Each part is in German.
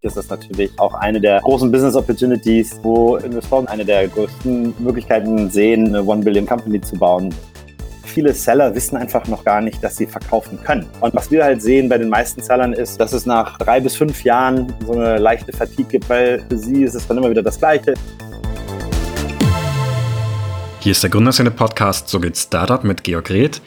ist das natürlich auch eine der großen Business Opportunities, wo Investoren eine der größten Möglichkeiten sehen, eine One Billion Company zu bauen viele Seller wissen einfach noch gar nicht, dass sie verkaufen können. Und was wir halt sehen bei den meisten Sellern ist, dass es nach drei bis fünf Jahren so eine leichte Fatigue gibt, weil für sie ist es dann immer wieder das Gleiche. Hier ist der Gründerszene-Podcast So geht Startup mit Georg Reth.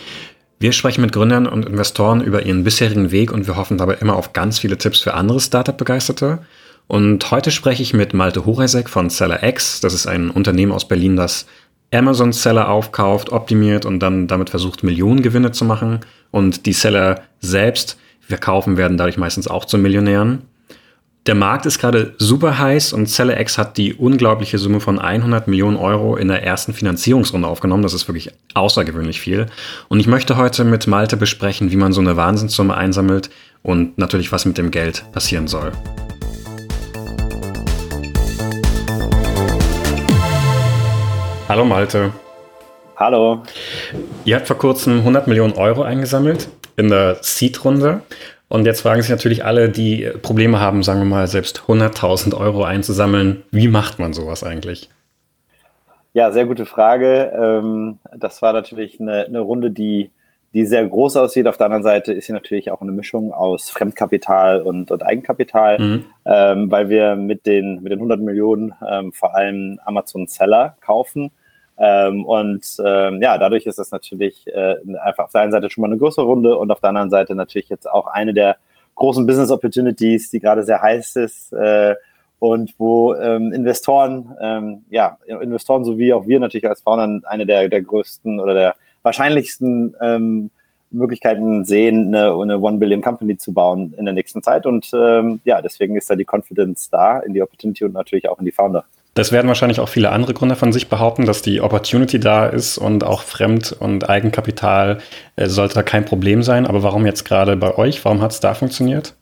Wir sprechen mit Gründern und Investoren über ihren bisherigen Weg und wir hoffen dabei immer auf ganz viele Tipps für andere Startup-Begeisterte. Und heute spreche ich mit Malte Horesek von SellerX. Das ist ein Unternehmen aus Berlin, das Amazon-Seller aufkauft, optimiert und dann damit versucht, Millionen Gewinne zu machen. Und die Seller selbst verkaufen werden dadurch meistens auch zu Millionären. Der Markt ist gerade super heiß und CelleX hat die unglaubliche Summe von 100 Millionen Euro in der ersten Finanzierungsrunde aufgenommen. Das ist wirklich außergewöhnlich viel. Und ich möchte heute mit Malte besprechen, wie man so eine Wahnsinnssumme einsammelt und natürlich, was mit dem Geld passieren soll. Hallo Malte. Hallo. Ihr habt vor kurzem 100 Millionen Euro eingesammelt in der Seed-Runde und jetzt fragen sich natürlich alle, die Probleme haben, sagen wir mal, selbst 100.000 Euro einzusammeln. Wie macht man sowas eigentlich? Ja, sehr gute Frage. Ähm, das war natürlich eine, eine Runde, die, die sehr groß aussieht. Auf der anderen Seite ist sie natürlich auch eine Mischung aus Fremdkapital und, und Eigenkapital, mhm. ähm, weil wir mit den, mit den 100 Millionen ähm, vor allem Amazon Seller kaufen ähm, und ähm, ja, dadurch ist es natürlich äh, einfach auf der einen Seite schon mal eine größere Runde und auf der anderen Seite natürlich jetzt auch eine der großen Business Opportunities, die gerade sehr heiß ist äh, und wo ähm, Investoren, ähm, ja, Investoren sowie auch wir natürlich als Founder eine der, der größten oder der wahrscheinlichsten ähm, Möglichkeiten sehen, eine, eine One Billion Company zu bauen in der nächsten Zeit. Und ähm, ja, deswegen ist da die Confidence da in die Opportunity und natürlich auch in die Founder. Das werden wahrscheinlich auch viele andere Gründer von sich behaupten, dass die Opportunity da ist und auch Fremd- und Eigenkapital äh, sollte da kein Problem sein. Aber warum jetzt gerade bei euch? Warum hat es da funktioniert?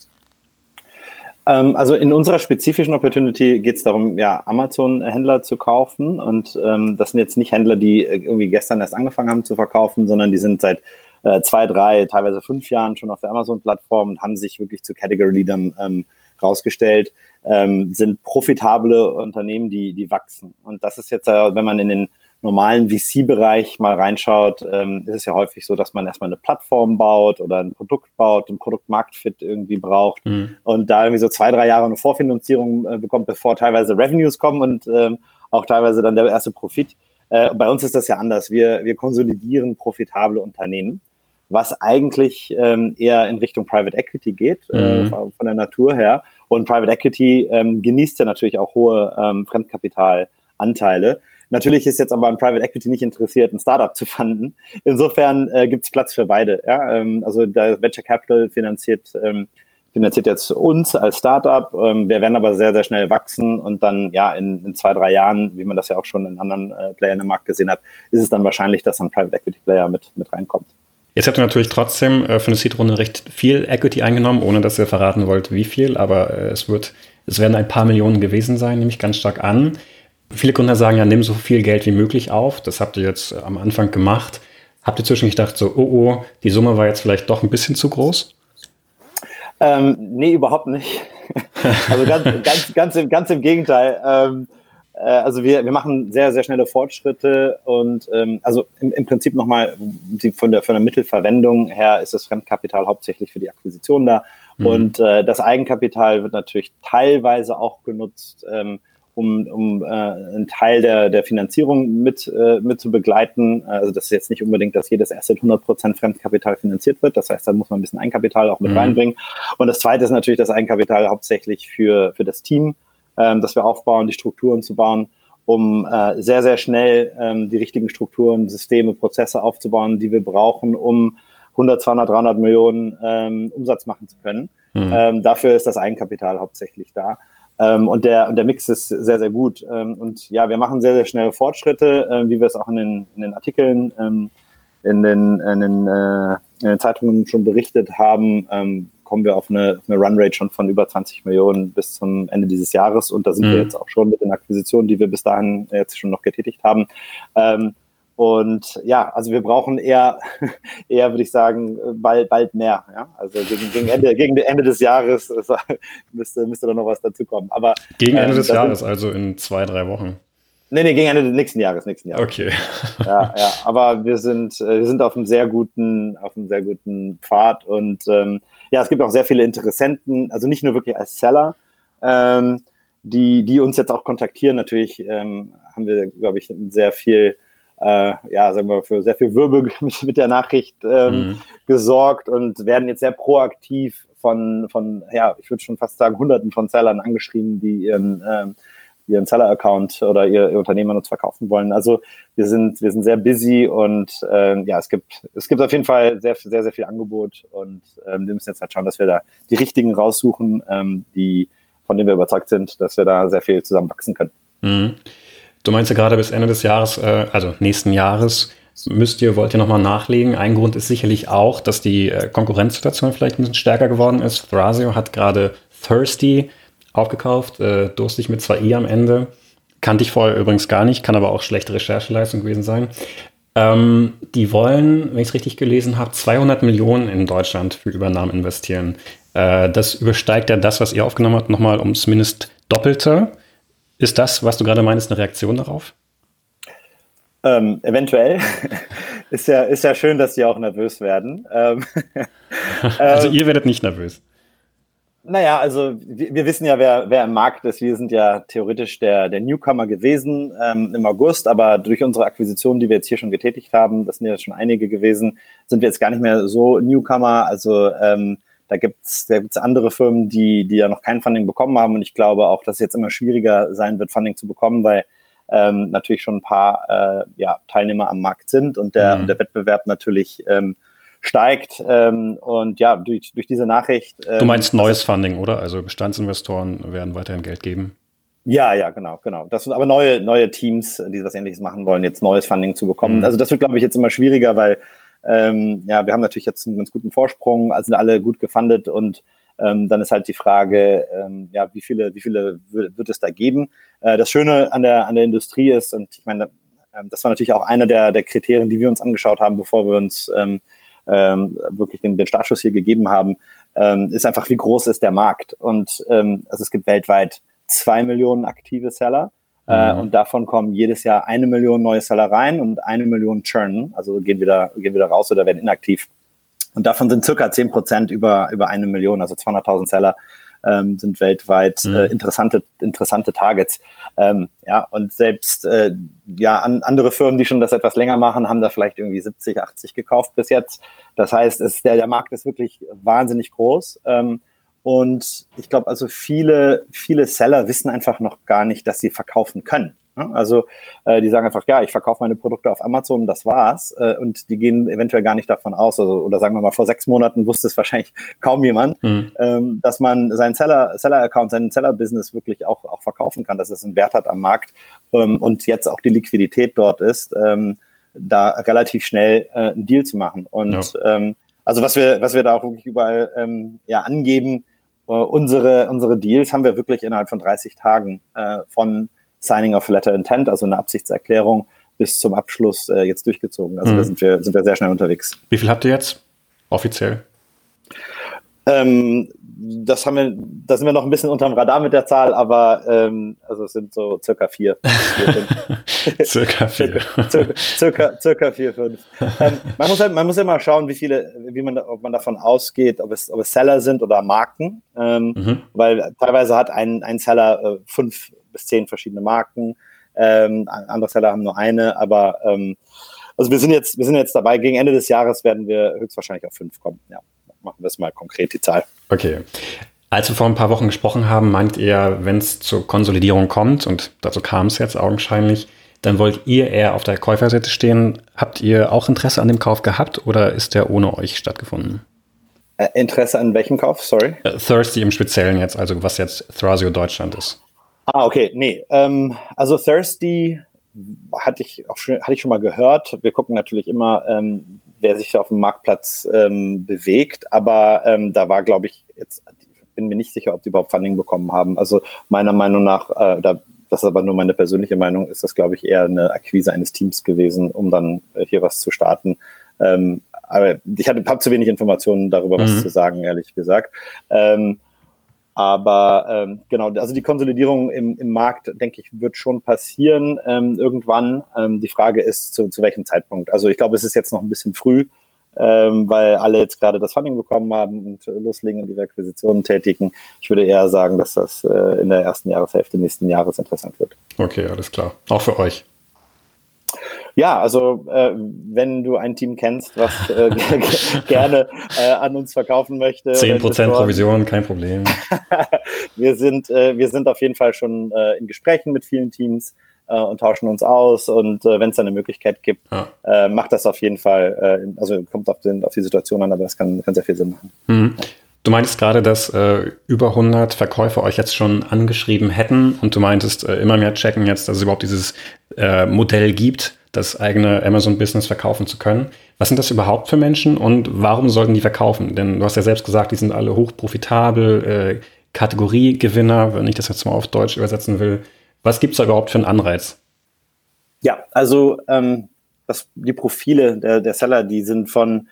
Ähm, also in unserer spezifischen Opportunity geht es darum, ja, Amazon-Händler zu kaufen. Und ähm, das sind jetzt nicht Händler, die äh, irgendwie gestern erst angefangen haben zu verkaufen, sondern die sind seit äh, zwei, drei, teilweise fünf Jahren schon auf der Amazon-Plattform und haben sich wirklich zu Category-Leadern ähm, rausgestellt ähm, sind profitable Unternehmen, die, die wachsen. Und das ist jetzt, äh, wenn man in den normalen VC-Bereich mal reinschaut, ähm, ist es ja häufig so, dass man erstmal eine Plattform baut oder ein Produkt baut, ein Produktmarktfit irgendwie braucht mhm. und da irgendwie so zwei, drei Jahre eine Vorfinanzierung äh, bekommt, bevor teilweise Revenues kommen und ähm, auch teilweise dann der erste Profit. Äh, bei uns ist das ja anders. Wir, wir konsolidieren profitable Unternehmen, was eigentlich ähm, eher in Richtung Private Equity geht, äh, mhm. äh, von der Natur her. Und Private Equity ähm, genießt ja natürlich auch hohe ähm, Fremdkapitalanteile. Natürlich ist jetzt aber ein Private Equity nicht interessiert, ein Startup zu fanden. Insofern äh, gibt es Platz für beide. Ja? Ähm, also der Venture Capital finanziert, ähm, finanziert jetzt uns als Startup. Ähm, wir werden aber sehr, sehr schnell wachsen und dann ja in, in zwei, drei Jahren, wie man das ja auch schon in anderen äh, Playern im Markt gesehen hat, ist es dann wahrscheinlich, dass ein Private Equity Player mit, mit reinkommt. Jetzt habt ihr natürlich trotzdem äh, für eine Seed-Runde recht viel Equity eingenommen, ohne dass ihr verraten wollt, wie viel, aber äh, es wird, es werden ein paar Millionen gewesen sein, nehme ich ganz stark an. Viele Gründer sagen ja, nimm so viel Geld wie möglich auf. Das habt ihr jetzt äh, am Anfang gemacht. Habt ihr zwischendurch gedacht, so, oh, oh, die Summe war jetzt vielleicht doch ein bisschen zu groß? Ähm, nee, überhaupt nicht. also ganz, ganz, ganz, im, ganz im Gegenteil. Ähm, äh, also wir, wir machen sehr, sehr schnelle Fortschritte und ähm, also im, im Prinzip nochmal von der, von der Mittelverwendung her ist das Fremdkapital hauptsächlich für die Akquisition da mhm. und äh, das Eigenkapital wird natürlich teilweise auch genutzt, ähm, um, um äh, einen Teil der, der Finanzierung mit, äh, mit zu begleiten. Also das ist jetzt nicht unbedingt, dass jedes Asset 100% Fremdkapital finanziert wird. Das heißt, da muss man ein bisschen Eigenkapital auch mit mhm. reinbringen. Und das Zweite ist natürlich das Eigenkapital hauptsächlich für, für das Team ähm, dass wir aufbauen, die Strukturen zu bauen, um äh, sehr, sehr schnell ähm, die richtigen Strukturen, Systeme, Prozesse aufzubauen, die wir brauchen, um 100, 200, 300 Millionen ähm, Umsatz machen zu können. Mhm. Ähm, dafür ist das Eigenkapital hauptsächlich da. Ähm, und, der, und der Mix ist sehr, sehr gut. Ähm, und ja, wir machen sehr, sehr schnelle Fortschritte, äh, wie wir es auch in den, in den Artikeln, ähm, in, den, in, den, äh, in den Zeitungen schon berichtet haben. Ähm, kommen wir auf eine, eine Runrate schon von über 20 Millionen bis zum Ende dieses Jahres. Und da sind mhm. wir jetzt auch schon mit den Akquisitionen, die wir bis dahin jetzt schon noch getätigt haben. Ähm, und ja, also wir brauchen eher, eher würde ich sagen, bald, bald mehr. Ja? Also gegen, gegen, Ende, gegen Ende des Jahres müsste, müsste da noch was dazu kommen. Aber, gegen Ende ähm, des Jahres, also in zwei, drei Wochen. Nee, nee, gegen Ende des nächsten Jahres, nächsten Jahres. Okay. Ja, ja, aber wir sind, äh, wir sind auf einem sehr guten, auf einem sehr guten Pfad und ähm, ja, es gibt auch sehr viele Interessenten, also nicht nur wirklich als Seller, ähm, die, die uns jetzt auch kontaktieren. Natürlich ähm, haben wir, glaube ich, sehr viel, äh, ja, sagen wir, für sehr viel Wirbel mit, mit der Nachricht ähm, mhm. gesorgt und werden jetzt sehr proaktiv von, von, ja, ich würde schon fast sagen, Hunderten von Sellern angeschrieben, die ihren ähm, ihren Seller-Account oder ihr, ihr Unternehmen uns verkaufen wollen. Also wir sind, wir sind sehr busy und ähm, ja, es gibt, es gibt auf jeden Fall sehr, sehr, sehr viel Angebot und ähm, wir müssen jetzt halt schauen, dass wir da die richtigen raussuchen, ähm, die, von denen wir überzeugt sind, dass wir da sehr viel zusammen wachsen können. Mhm. Du meinst ja gerade bis Ende des Jahres, äh, also nächsten Jahres, müsst ihr, wollt ihr nochmal nachlegen. Ein Grund ist sicherlich auch, dass die äh, Konkurrenzsituation vielleicht ein bisschen stärker geworden ist. Thrasio hat gerade Thirsty aufgekauft, äh, durstig mit zwei i am Ende. Kannte ich vorher übrigens gar nicht, kann aber auch schlechte Rechercheleistung gewesen sein. Ähm, die wollen, wenn ich es richtig gelesen habe, 200 Millionen in Deutschland für Übernahmen investieren. Äh, das übersteigt ja das, was ihr aufgenommen habt, nochmal ums mindest Doppelte. Ist das, was du gerade meinst, eine Reaktion darauf? Ähm, eventuell. ist, ja, ist ja schön, dass sie auch nervös werden. Ähm, also ihr werdet nicht nervös. Naja, also wir, wir, wissen ja, wer, wer im Markt ist. Wir sind ja theoretisch der, der Newcomer gewesen ähm, im August, aber durch unsere Akquisition, die wir jetzt hier schon getätigt haben, das sind ja schon einige gewesen, sind wir jetzt gar nicht mehr so Newcomer. Also ähm, da gibt's da gibt's andere Firmen, die, die ja noch kein Funding bekommen haben. Und ich glaube auch, dass es jetzt immer schwieriger sein wird, Funding zu bekommen, weil ähm, natürlich schon ein paar äh, ja, Teilnehmer am Markt sind und der, mhm. der Wettbewerb natürlich ähm, steigt. Ähm, und ja, durch, durch diese Nachricht. Ähm, du meinst neues Funding, oder? Also Bestandsinvestoren werden weiterhin Geld geben. Ja, ja, genau, genau. Das sind aber neue, neue Teams, die was ähnliches machen wollen, jetzt neues Funding zu bekommen. Mhm. Also das wird, glaube ich, jetzt immer schwieriger, weil ähm, ja, wir haben natürlich jetzt einen ganz guten Vorsprung, also sind alle gut gefundet und ähm, dann ist halt die Frage, ähm, ja, wie viele, wie viele wird es da geben? Äh, das Schöne an der, an der Industrie ist, und ich meine, ähm, das war natürlich auch einer der, der Kriterien, die wir uns angeschaut haben, bevor wir uns ähm, ähm, wirklich den, den Startschuss hier gegeben haben, ähm, ist einfach, wie groß ist der Markt. Und ähm, also es gibt weltweit zwei Millionen aktive Seller. Äh, mhm. und davon kommen jedes Jahr eine Million neue Seller rein und eine Million churn, also gehen wieder, gehen wieder raus oder werden inaktiv. Und davon sind circa zehn Prozent über, über eine Million, also 200.000 Seller ähm, sind weltweit mhm. äh, interessante, interessante Targets. Ähm, ja, und selbst äh, ja, an, andere Firmen, die schon das etwas länger machen, haben da vielleicht irgendwie 70, 80 gekauft bis jetzt. Das heißt, es, der, der Markt ist wirklich wahnsinnig groß. Ähm, und ich glaube, also viele, viele Seller wissen einfach noch gar nicht, dass sie verkaufen können. Also äh, die sagen einfach, ja, ich verkaufe meine Produkte auf Amazon, das war's. Äh, und die gehen eventuell gar nicht davon aus, also, oder sagen wir mal, vor sechs Monaten wusste es wahrscheinlich kaum jemand, mhm. ähm, dass man seinen Seller, Seller-Account, seinen Seller-Business wirklich auch, auch verkaufen kann, dass es einen Wert hat am Markt ähm, und jetzt auch die Liquidität dort ist, ähm, da relativ schnell äh, einen Deal zu machen. Und ja. ähm, also was wir, was wir da auch wirklich überall ähm, ja, angeben, äh, unsere, unsere Deals haben wir wirklich innerhalb von 30 Tagen äh, von Signing of Letter Intent, also eine Absichtserklärung, bis zum Abschluss äh, jetzt durchgezogen. Also mhm. da sind wir, sind wir sehr schnell unterwegs. Wie viel habt ihr jetzt offiziell? Ähm, das haben wir, da sind wir noch ein bisschen unterm Radar mit der Zahl, aber ähm, also es sind so circa vier. circa vier. circa, circa, circa vier, fünf. Ähm, man, muss halt, man muss ja mal schauen, wie viele, wie man, ob man davon ausgeht, ob es, ob es Seller sind oder Marken. Ähm, mhm. Weil teilweise hat ein, ein Seller äh, fünf bis zehn verschiedene Marken. Ähm, andere Seller haben nur eine, aber ähm, also wir sind jetzt, wir sind jetzt dabei, gegen Ende des Jahres werden wir höchstwahrscheinlich auf fünf kommen. Ja, machen wir es mal konkret, die Zahl. Okay. Als wir vor ein paar Wochen gesprochen haben, meint ihr, wenn es zur Konsolidierung kommt, und dazu kam es jetzt augenscheinlich, dann wollt ihr eher auf der Käuferseite stehen. Habt ihr auch Interesse an dem Kauf gehabt oder ist der ohne euch stattgefunden? Äh, Interesse an welchem Kauf? Sorry. Äh, Thirsty im Speziellen jetzt, also was jetzt Thrasio Deutschland ist. Ah, okay, nee. Ähm, also Thirsty hatte ich auch schon, hatte ich schon mal gehört. Wir gucken natürlich immer, ähm, wer sich auf dem Marktplatz ähm, bewegt, aber ähm, da war, glaube ich, jetzt bin mir nicht sicher, ob die überhaupt Funding bekommen haben. Also meiner Meinung nach, äh, da das ist aber nur meine persönliche Meinung, ist das, glaube ich, eher eine Akquise eines Teams gewesen, um dann äh, hier was zu starten. Ähm, aber ich habe zu wenig Informationen darüber, was mhm. zu sagen, ehrlich gesagt. Ähm, aber ähm, genau, also die Konsolidierung im, im Markt, denke ich, wird schon passieren ähm, irgendwann. Ähm, die Frage ist, zu, zu welchem Zeitpunkt. Also ich glaube, es ist jetzt noch ein bisschen früh, ähm, weil alle jetzt gerade das Funding bekommen haben und loslegen und ihre Akquisitionen tätigen. Ich würde eher sagen, dass das äh, in der ersten Jahreshälfte nächsten Jahres interessant wird. Okay, alles klar. Auch für euch. Ja, also äh, wenn du ein Team kennst, was äh, gerne äh, an uns verkaufen möchte. 10% Provision, kein Problem. wir, sind, äh, wir sind auf jeden Fall schon äh, in Gesprächen mit vielen Teams äh, und tauschen uns aus. Und wenn es da eine Möglichkeit gibt, ja. macht das auf jeden Fall, also kommt auf, den, auf die Situation an, aber das kann, kann sehr viel Sinn machen. Mhm. Du meintest gerade, dass äh, über 100 Verkäufer euch jetzt schon angeschrieben hätten und du meintest, äh, immer mehr checken jetzt, dass es überhaupt dieses äh, Modell gibt, das eigene Amazon-Business verkaufen zu können. Was sind das überhaupt für Menschen und warum sollten die verkaufen? Denn du hast ja selbst gesagt, die sind alle hochprofitabel, äh, Kategoriegewinner, wenn ich das jetzt mal auf Deutsch übersetzen will. Was gibt es da überhaupt für einen Anreiz? Ja, also ähm, das, die Profile der, der Seller, die sind von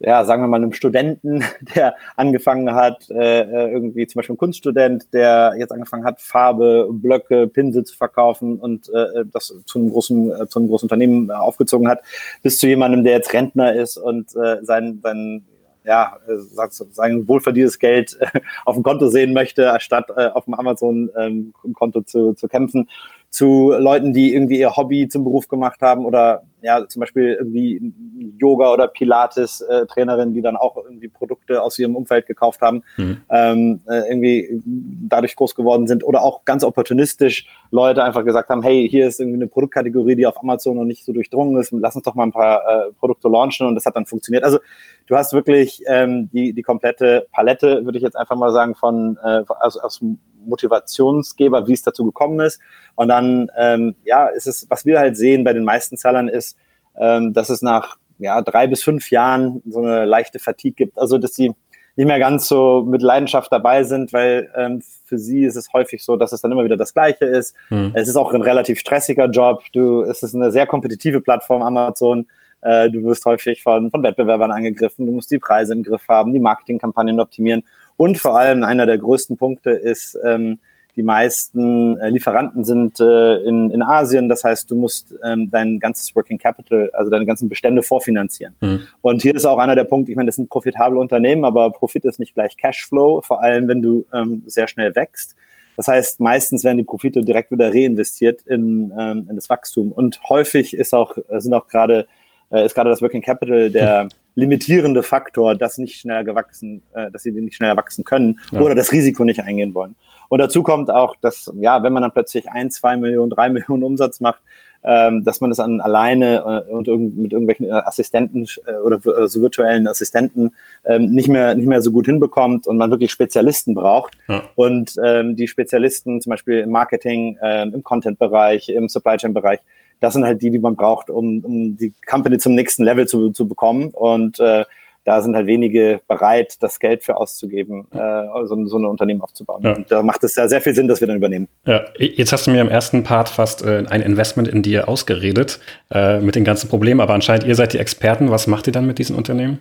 ja, sagen wir mal, einem Studenten, der angefangen hat, äh, äh, irgendwie zum Beispiel ein Kunststudent, der jetzt angefangen hat, Farbe, Blöcke, Pinsel zu verkaufen und äh, das zu einem großen, äh, zu einem großen Unternehmen äh, aufgezogen hat, bis zu jemandem, der jetzt Rentner ist und äh, sein, sein ja, äh, sein wohlverdientes Geld äh, auf dem Konto sehen möchte, anstatt äh, auf dem Amazon-Konto ähm, zu, zu kämpfen zu Leuten, die irgendwie ihr Hobby zum Beruf gemacht haben oder ja, zum Beispiel irgendwie Yoga- oder Pilates-Trainerin, die dann auch irgendwie Produkte aus ihrem Umfeld gekauft haben, mhm. ähm, äh, irgendwie dadurch groß geworden sind oder auch ganz opportunistisch Leute einfach gesagt haben, hey, hier ist irgendwie eine Produktkategorie, die auf Amazon noch nicht so durchdrungen ist, lass uns doch mal ein paar äh, Produkte launchen und das hat dann funktioniert. Also du hast wirklich ähm, die, die komplette Palette, würde ich jetzt einfach mal sagen, von äh, aus, aus Motivationsgeber, wie es dazu gekommen ist. Und dann, ähm, ja, ist es, was wir halt sehen bei den meisten Zellern ist, ähm, dass es nach ja, drei bis fünf Jahren so eine leichte Fatigue gibt. Also, dass sie nicht mehr ganz so mit Leidenschaft dabei sind, weil ähm, für sie ist es häufig so, dass es dann immer wieder das Gleiche ist. Mhm. Es ist auch ein relativ stressiger Job. Du, es ist eine sehr kompetitive Plattform, Amazon. Äh, du wirst häufig von, von Wettbewerbern angegriffen. Du musst die Preise im Griff haben, die Marketingkampagnen optimieren. Und vor allem einer der größten Punkte ist, ähm, die meisten äh, Lieferanten sind äh, in, in Asien. Das heißt, du musst ähm, dein ganzes Working Capital, also deine ganzen Bestände vorfinanzieren. Mhm. Und hier ist auch einer der Punkte, ich meine, das sind profitable Unternehmen, aber Profit ist nicht gleich Cashflow, vor allem wenn du ähm, sehr schnell wächst. Das heißt, meistens werden die Profite direkt wieder reinvestiert in, ähm, in das Wachstum. Und häufig ist auch, sind auch gerade äh, ist gerade das Working Capital der limitierende Faktor, dass nicht schneller gewachsen, äh, dass sie nicht schneller wachsen können ja. oder das Risiko nicht eingehen wollen. Und dazu kommt auch, dass, ja, wenn man dann plötzlich ein, zwei Millionen, drei Millionen Umsatz macht, ähm, dass man das an alleine äh, und irgend, mit irgendwelchen äh, Assistenten äh, oder äh, so virtuellen Assistenten ähm, nicht mehr nicht mehr so gut hinbekommt und man wirklich Spezialisten braucht ja. und ähm, die Spezialisten zum Beispiel im Marketing, äh, im Content-Bereich, im Supply Chain-Bereich das sind halt die, die man braucht, um, um die Company zum nächsten Level zu, zu bekommen. Und äh, da sind halt wenige bereit, das Geld für auszugeben, äh, so, so ein Unternehmen aufzubauen. Ja. Und da macht es ja sehr viel Sinn, dass wir dann übernehmen. Ja, jetzt hast du mir im ersten Part fast äh, ein Investment in dir ausgeredet äh, mit den ganzen Problemen, aber anscheinend ihr seid die Experten. Was macht ihr dann mit diesen Unternehmen?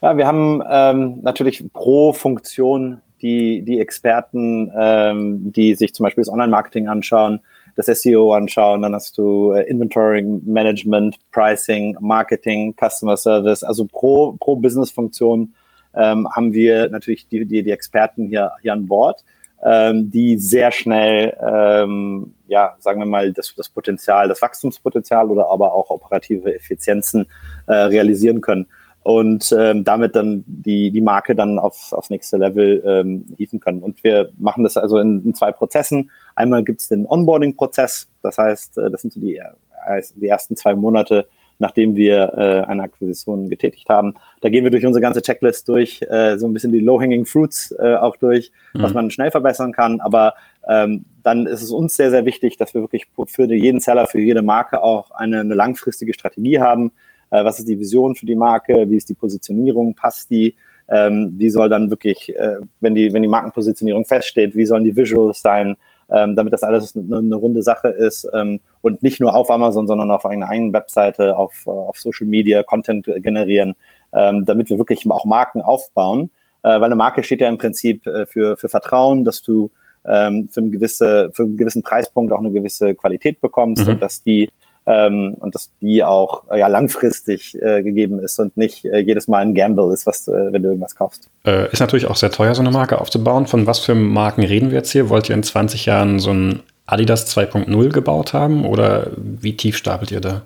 Ja, wir haben ähm, natürlich pro Funktion die, die Experten, ähm, die sich zum Beispiel das Online-Marketing anschauen, das SEO anschauen, dann hast du äh, Inventory Management, Pricing, Marketing, Customer Service. Also pro, pro Business-Funktion ähm, haben wir natürlich die, die, die Experten hier, hier an Bord, ähm, die sehr schnell, ähm, ja, sagen wir mal, das, das Potenzial, das Wachstumspotenzial oder aber auch operative Effizienzen äh, realisieren können und ähm, damit dann die, die Marke dann auf, aufs nächste Level ähm, hieven können. Und wir machen das also in, in zwei Prozessen. Einmal gibt es den Onboarding-Prozess, das heißt, äh, das sind so die, äh, die ersten zwei Monate, nachdem wir äh, eine Akquisition getätigt haben. Da gehen wir durch unsere ganze Checklist durch, äh, so ein bisschen die Low-Hanging Fruits äh, auch durch, mhm. was man schnell verbessern kann. Aber ähm, dann ist es uns sehr, sehr wichtig, dass wir wirklich für jeden Seller, für jede Marke auch eine, eine langfristige Strategie haben äh, was ist die Vision für die Marke, wie ist die Positionierung, passt die, ähm, wie soll dann wirklich, äh, wenn die, wenn die Markenpositionierung feststeht, wie sollen die Visuals sein, ähm, damit das alles eine, eine runde Sache ist ähm, und nicht nur auf Amazon, sondern auf einer eigenen Webseite, auf, auf Social Media, Content generieren, ähm, damit wir wirklich auch Marken aufbauen. Äh, weil eine Marke steht ja im Prinzip äh, für, für Vertrauen, dass du ähm, für, eine gewisse, für einen gewissen Preispunkt auch eine gewisse Qualität bekommst mhm. und dass die ähm, und dass die auch äh, ja, langfristig äh, gegeben ist und nicht äh, jedes Mal ein Gamble ist, was, äh, wenn du irgendwas kaufst. Äh, ist natürlich auch sehr teuer, so eine Marke aufzubauen. Von was für Marken reden wir jetzt hier? Wollt ihr in 20 Jahren so ein Adidas 2.0 gebaut haben oder wie tief stapelt ihr da?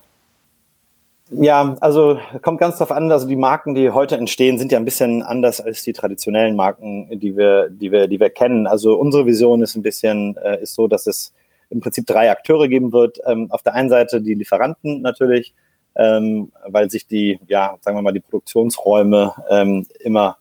Ja, also kommt ganz drauf an. Also die Marken, die heute entstehen, sind ja ein bisschen anders als die traditionellen Marken, die wir, die wir, die wir kennen. Also unsere Vision ist ein bisschen, äh, ist so, dass es im Prinzip drei Akteure geben wird. Ähm, auf der einen Seite die Lieferanten natürlich, ähm, weil sich die, ja, sagen wir mal, die Produktionsräume ähm, immer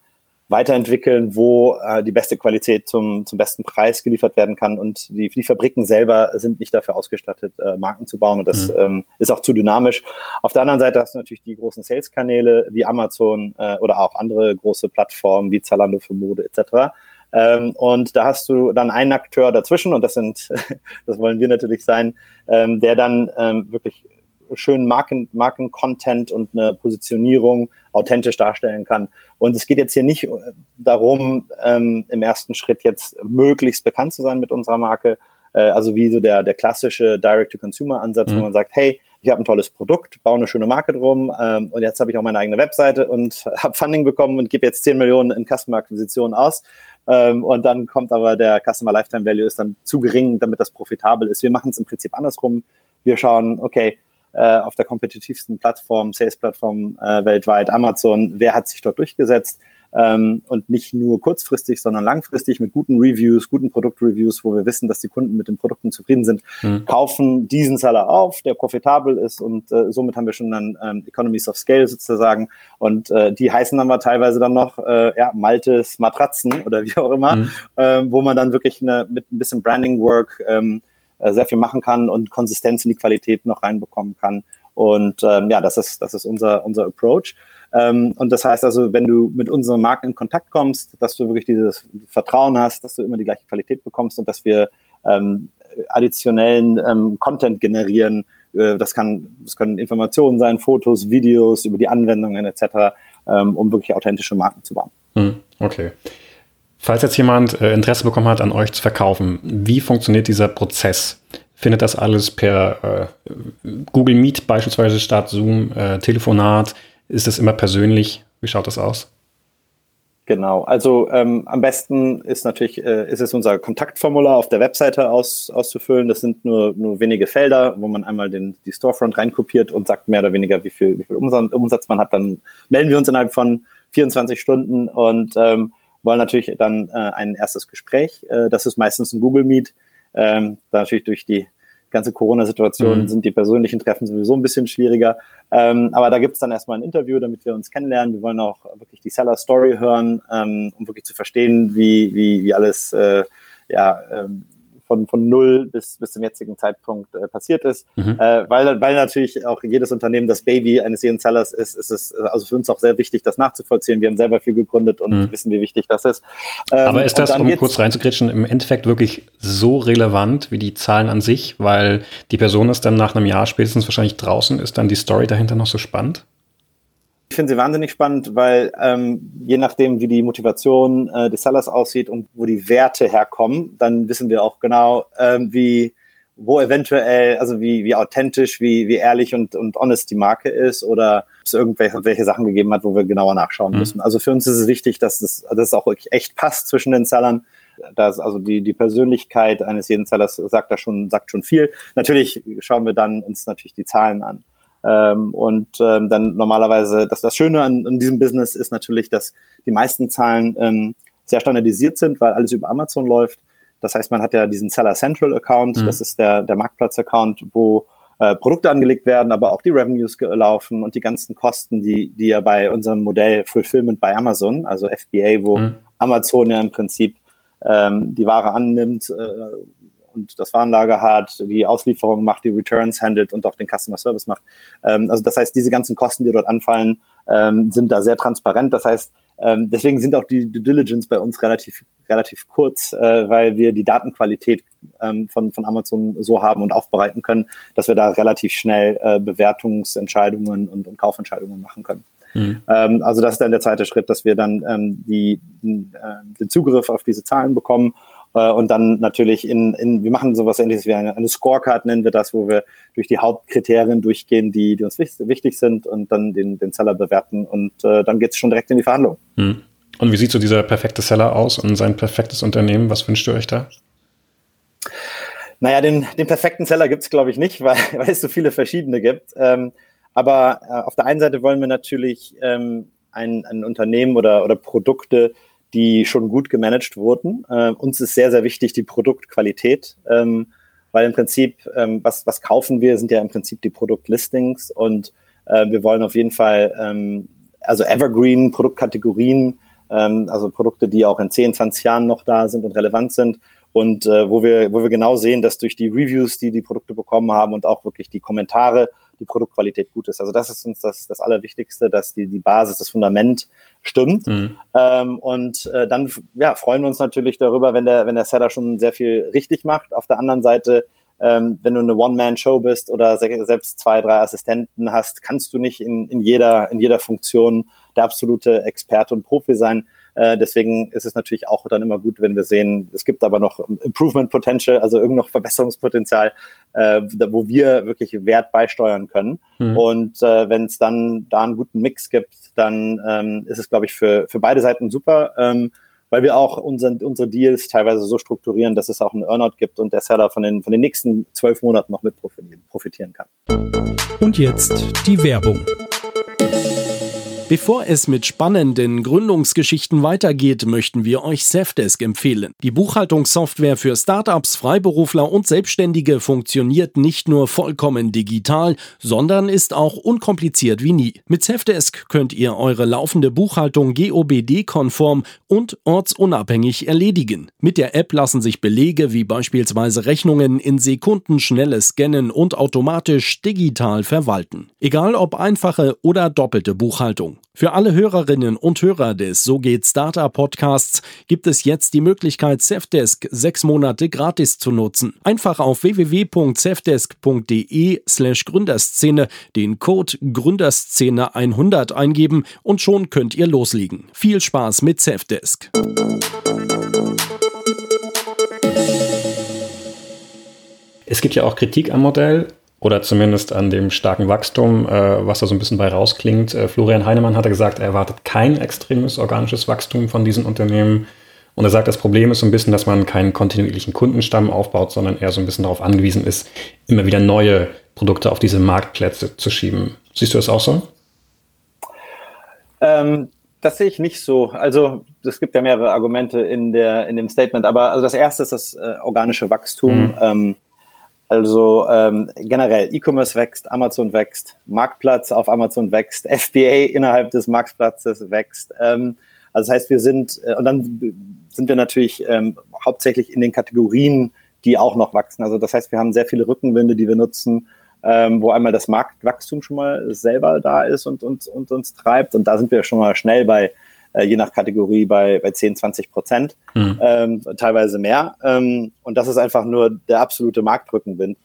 weiterentwickeln, wo äh, die beste Qualität zum, zum besten Preis geliefert werden kann. Und die, die Fabriken selber sind nicht dafür ausgestattet, äh, Marken zu bauen. Und das mhm. ähm, ist auch zu dynamisch. Auf der anderen Seite hast du natürlich die großen Sales-Kanäle wie Amazon äh, oder auch andere große Plattformen wie Zalando für Mode etc. Ähm, und da hast du dann einen Akteur dazwischen und das sind, das wollen wir natürlich sein, ähm, der dann ähm, wirklich schönen Marken, Marken-Content und eine Positionierung authentisch darstellen kann. Und es geht jetzt hier nicht darum, ähm, im ersten Schritt jetzt möglichst bekannt zu sein mit unserer Marke, äh, also wie so der, der klassische Direct-to-Consumer-Ansatz, mhm. wo man sagt, hey, ich habe ein tolles Produkt, baue eine schöne Marke drum ähm, und jetzt habe ich auch meine eigene Webseite und habe Funding bekommen und gebe jetzt 10 Millionen in Customer-Akquisition aus. Ähm, und dann kommt aber der Customer Lifetime Value ist dann zu gering, damit das profitabel ist. Wir machen es im Prinzip andersrum. Wir schauen, okay, äh, auf der kompetitivsten Plattform, Sales-Plattform äh, weltweit, Amazon, wer hat sich dort durchgesetzt ähm, und nicht nur kurzfristig, sondern langfristig mit guten Reviews, guten Produktreviews, wo wir wissen, dass die Kunden mit den Produkten zufrieden sind, mhm. kaufen diesen Seller auf, der profitabel ist und äh, somit haben wir schon dann ähm, Economies of Scale sozusagen und äh, die heißen dann mal teilweise dann noch äh, ja, Maltes Matratzen oder wie auch immer, mhm. ähm, wo man dann wirklich eine, mit ein bisschen Branding Work ähm, äh, sehr viel machen kann und Konsistenz in die Qualität noch reinbekommen kann. Und ähm, ja, das ist, das ist unser, unser Approach. Ähm, und das heißt also, wenn du mit unseren Marken in Kontakt kommst, dass du wirklich dieses Vertrauen hast, dass du immer die gleiche Qualität bekommst und dass wir ähm, additionellen ähm, Content generieren. Äh, das, kann, das können Informationen sein, Fotos, Videos über die Anwendungen etc., ähm, um wirklich authentische Marken zu bauen. Hm, okay. Falls jetzt jemand äh, Interesse bekommen hat, an euch zu verkaufen, wie funktioniert dieser Prozess? Findet das alles per äh, Google Meet beispielsweise statt, Zoom, äh, Telefonat? Ist das immer persönlich? Wie schaut das aus? Genau, also ähm, am besten ist natürlich, äh, ist es unser Kontaktformular auf der Webseite aus, auszufüllen. Das sind nur, nur wenige Felder, wo man einmal den, die Storefront reinkopiert und sagt mehr oder weniger, wie viel, wie viel Umsatz, man hat. Dann melden wir uns innerhalb von 24 Stunden und ähm, wollen natürlich dann äh, ein erstes Gespräch. Äh, das ist meistens ein Google Meet. Ähm, da natürlich durch die ganze Corona-Situation mhm. sind die persönlichen Treffen sowieso ein bisschen schwieriger. Ähm, aber da gibt es dann erstmal ein Interview, damit wir uns kennenlernen. Wir wollen auch wirklich die Seller-Story hören, ähm, um wirklich zu verstehen, wie, wie, wie alles äh, ja, ähm, von, von null bis, bis zum jetzigen Zeitpunkt äh, passiert ist. Mhm. Äh, weil, weil natürlich auch jedes Unternehmen das Baby eines jeden Sellers ist, ist es also für uns auch sehr wichtig, das nachzuvollziehen. Wir haben selber viel gegründet und mhm. wissen, wie wichtig das ist. Ähm, Aber ist das, um kurz reinzugritschen, im Endeffekt wirklich so relevant wie die Zahlen an sich, weil die Person ist dann nach einem Jahr spätestens wahrscheinlich draußen, ist dann die Story dahinter noch so spannend? Ich finde sie wahnsinnig spannend, weil ähm, je nachdem, wie die Motivation äh, des Sellers aussieht und wo die Werte herkommen, dann wissen wir auch genau, ähm, wie, wo eventuell, also wie, wie authentisch, wie, wie ehrlich und, und honest die Marke ist oder es irgendwelche welche Sachen gegeben hat, wo wir genauer nachschauen mhm. müssen. Also für uns ist es wichtig, dass es, dass es auch wirklich echt passt zwischen den Sellern. Das, also die, die Persönlichkeit eines jeden Sellers sagt da schon, sagt schon viel. Natürlich schauen wir dann uns natürlich die Zahlen an. Ähm, und ähm, dann normalerweise, das, das Schöne an, an, diesem Business ist natürlich, dass die meisten Zahlen ähm, sehr standardisiert sind, weil alles über Amazon läuft. Das heißt, man hat ja diesen Seller Central Account, mhm. das ist der, der Marktplatz-Account, wo äh, Produkte angelegt werden, aber auch die Revenues laufen und die ganzen Kosten, die, die ja bei unserem Modell Fulfillment bei Amazon, also FBA, wo mhm. Amazon ja im Prinzip ähm, die Ware annimmt, äh, und das Warenlager hat, die Auslieferung macht, die Returns handelt und auch den Customer Service macht. Ähm, also das heißt, diese ganzen Kosten, die dort anfallen, ähm, sind da sehr transparent. Das heißt, ähm, deswegen sind auch die Due Diligence bei uns relativ, relativ kurz, äh, weil wir die Datenqualität von, von Amazon so haben und aufbereiten können, dass wir da relativ schnell äh, Bewertungsentscheidungen und, und Kaufentscheidungen machen können. Mhm. Also das ist dann der zweite Schritt, dass wir dann die, den, äh, den Zugriff auf diese Zahlen bekommen und dann natürlich in, in, wir machen sowas ähnliches wie eine, eine Scorecard, nennen wir das, wo wir durch die Hauptkriterien durchgehen, die, die uns wichtig, wichtig sind und dann den, den Seller bewerten und äh, dann geht es schon direkt in die Verhandlung. Mhm. Und wie sieht so dieser perfekte Seller aus und sein perfektes Unternehmen? Was wünscht ihr euch da? Naja, den, den perfekten Seller gibt es, glaube ich, nicht, weil, weil es so viele verschiedene gibt. Ähm, aber äh, auf der einen Seite wollen wir natürlich ähm, ein, ein Unternehmen oder, oder Produkte, die schon gut gemanagt wurden. Äh, uns ist sehr, sehr wichtig die Produktqualität, ähm, weil im Prinzip, ähm, was, was kaufen wir, sind ja im Prinzip die Produktlistings und äh, wir wollen auf jeden Fall, ähm, also Evergreen Produktkategorien, ähm, also Produkte, die auch in 10, 20 Jahren noch da sind und relevant sind und äh, wo, wir, wo wir genau sehen, dass durch die Reviews, die die Produkte bekommen haben und auch wirklich die Kommentare, die Produktqualität gut ist. Also das ist uns das, das Allerwichtigste, dass die, die Basis, das Fundament stimmt. Mhm. Ähm, und äh, dann ja, freuen wir uns natürlich darüber, wenn der, wenn der Seller schon sehr viel richtig macht. Auf der anderen Seite, ähm, wenn du eine One-Man-Show bist oder selbst zwei, drei Assistenten hast, kannst du nicht in, in, jeder, in jeder Funktion der absolute Experte und Profi sein. Äh, deswegen ist es natürlich auch dann immer gut, wenn wir sehen, es gibt aber noch Improvement Potential, also irgend noch Verbesserungspotenzial, äh, wo wir wirklich Wert beisteuern können. Mhm. Und äh, wenn es dann da einen guten Mix gibt, dann ähm, ist es, glaube ich, für, für beide Seiten super. Ähm, weil wir auch unseren, unsere Deals teilweise so strukturieren, dass es auch einen Earnout gibt und der Seller von den, von den nächsten zwölf Monaten noch mit profitieren kann. Und jetzt die Werbung. Bevor es mit spannenden Gründungsgeschichten weitergeht, möchten wir euch Safdesk empfehlen. Die Buchhaltungssoftware für Startups, Freiberufler und Selbstständige funktioniert nicht nur vollkommen digital, sondern ist auch unkompliziert wie nie. Mit Safdesk könnt ihr eure laufende Buchhaltung GOBD-konform und ortsunabhängig erledigen. Mit der App lassen sich Belege wie beispielsweise Rechnungen in Sekunden schnelles Scannen und automatisch digital verwalten. Egal ob einfache oder doppelte Buchhaltung. Für alle Hörerinnen und Hörer des So geht Startup Podcasts gibt es jetzt die Möglichkeit, Safdesk sechs Monate gratis zu nutzen. Einfach auf www.safdesk.de slash Gründerszene den Code Gründerszene 100 eingeben und schon könnt ihr loslegen. Viel Spaß mit Safdesk. Es gibt ja auch Kritik am Modell oder zumindest an dem starken Wachstum, äh, was da so ein bisschen bei rausklingt. Äh, Florian Heinemann hatte gesagt, er erwartet kein extremes organisches Wachstum von diesen Unternehmen. Und er sagt, das Problem ist so ein bisschen, dass man keinen kontinuierlichen Kundenstamm aufbaut, sondern eher so ein bisschen darauf angewiesen ist, immer wieder neue Produkte auf diese Marktplätze zu schieben. Siehst du das auch so? Ähm, das sehe ich nicht so. Also es gibt ja mehrere Argumente in, der, in dem Statement, aber also das erste ist das äh, organische Wachstum. Mhm. Ähm, also ähm, generell E-Commerce wächst, Amazon wächst, Marktplatz auf Amazon wächst, FBA innerhalb des Marktplatzes wächst. Ähm, also das heißt, wir sind, äh, und dann sind wir natürlich ähm, hauptsächlich in den Kategorien, die auch noch wachsen. Also das heißt, wir haben sehr viele Rückenwinde, die wir nutzen, ähm, wo einmal das Marktwachstum schon mal selber da ist und, und, und uns treibt. Und da sind wir schon mal schnell bei äh, je nach Kategorie bei, bei 10, 20 Prozent, mhm. ähm, teilweise mehr. Ähm, und das ist einfach nur der absolute Marktrückenwind.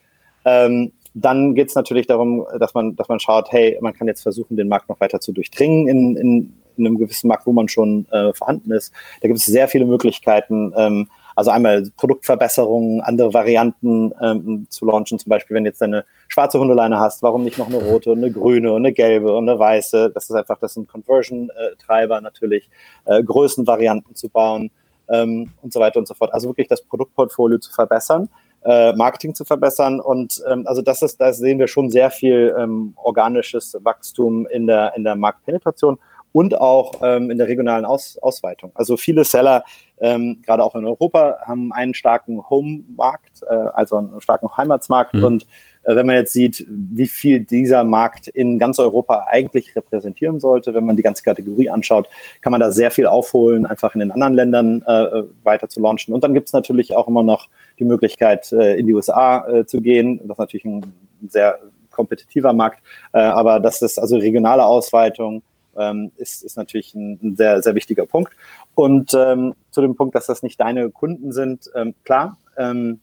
Ähm, dann geht es natürlich darum, dass man, dass man schaut, hey, man kann jetzt versuchen, den Markt noch weiter zu durchdringen in, in, in einem gewissen Markt, wo man schon äh, vorhanden ist. Da gibt es sehr viele Möglichkeiten. Ähm, also einmal Produktverbesserungen, andere Varianten ähm, zu launchen. Zum Beispiel, wenn jetzt eine schwarze Hundeleine hast, warum nicht noch eine rote, eine grüne, eine gelbe und eine weiße? Das ist einfach, das sind Conversion-Treiber natürlich, äh, Größenvarianten zu bauen ähm, und so weiter und so fort. Also wirklich das Produktportfolio zu verbessern. Äh, Marketing zu verbessern. Und ähm, also das ist, da sehen wir schon sehr viel ähm, organisches Wachstum in der, in der Marktpenetration und auch ähm, in der regionalen Aus Ausweitung. Also viele Seller ähm, gerade auch in Europa, haben einen starken Home-Markt, äh, also einen starken Heimatsmarkt. Mhm. Und äh, wenn man jetzt sieht, wie viel dieser Markt in ganz Europa eigentlich repräsentieren sollte, wenn man die ganze Kategorie anschaut, kann man da sehr viel aufholen, einfach in den anderen Ländern äh, weiter zu launchen. Und dann gibt es natürlich auch immer noch die Möglichkeit, äh, in die USA äh, zu gehen. Das ist natürlich ein sehr kompetitiver Markt, äh, aber das ist also regionale Ausweitung ähm, ist, ist natürlich ein, ein, sehr, sehr wichtiger Punkt. Und ähm, zu dem Punkt, dass das nicht deine Kunden sind, ähm, klar, ähm,